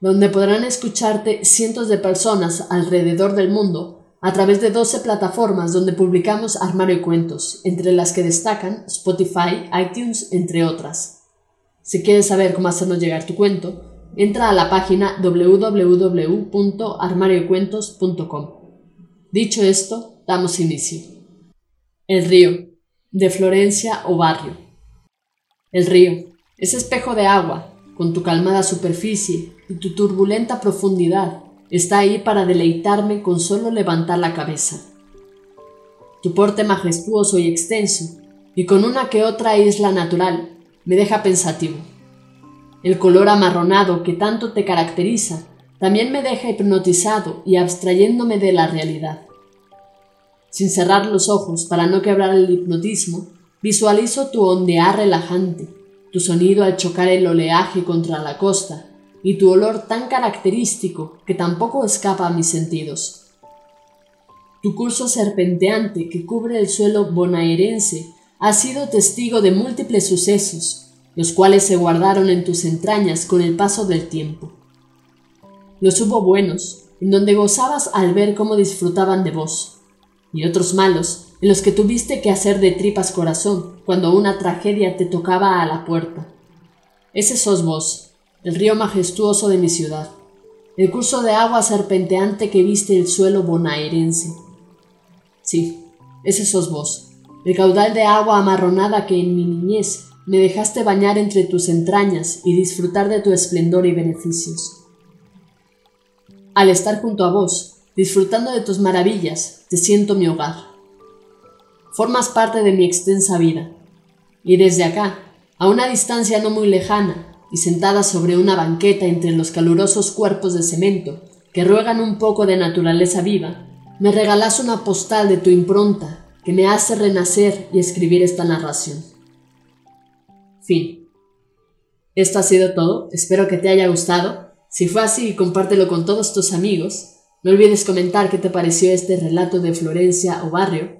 donde podrán escucharte cientos de personas alrededor del mundo a través de 12 plataformas donde publicamos Armario Cuentos, entre las que destacan Spotify, iTunes, entre otras. Si quieres saber cómo hacernos llegar tu cuento, entra a la página www.armariocuentos.com. Dicho esto, damos inicio. El río, de Florencia o Barrio. El río, ese espejo de agua, con tu calmada superficie y tu turbulenta profundidad, está ahí para deleitarme con solo levantar la cabeza. Tu porte majestuoso y extenso, y con una que otra isla natural, me deja pensativo. El color amarronado que tanto te caracteriza también me deja hipnotizado y abstrayéndome de la realidad. Sin cerrar los ojos para no quebrar el hipnotismo, visualizo tu ondear relajante, tu sonido al chocar el oleaje contra la costa y tu olor tan característico que tampoco escapa a mis sentidos. Tu curso serpenteante que cubre el suelo bonaerense ha sido testigo de múltiples sucesos, los cuales se guardaron en tus entrañas con el paso del tiempo. Los hubo buenos, en donde gozabas al ver cómo disfrutaban de vos, y otros malos, en los que tuviste que hacer de tripas corazón cuando una tragedia te tocaba a la puerta. Ese sos vos, el río majestuoso de mi ciudad, el curso de agua serpenteante que viste el suelo bonaerense. Sí, ese sos vos, el caudal de agua amarronada que en mi niñez me dejaste bañar entre tus entrañas y disfrutar de tu esplendor y beneficios. Al estar junto a vos, disfrutando de tus maravillas, te siento mi hogar. Formas parte de mi extensa vida. Y desde acá, a una distancia no muy lejana, y sentada sobre una banqueta entre los calurosos cuerpos de cemento que ruegan un poco de naturaleza viva, me regalas una postal de tu impronta que me hace renacer y escribir esta narración. Fin. Esto ha sido todo, espero que te haya gustado. Si fue así, compártelo con todos tus amigos. No olvides comentar qué te pareció este relato de Florencia o Barrio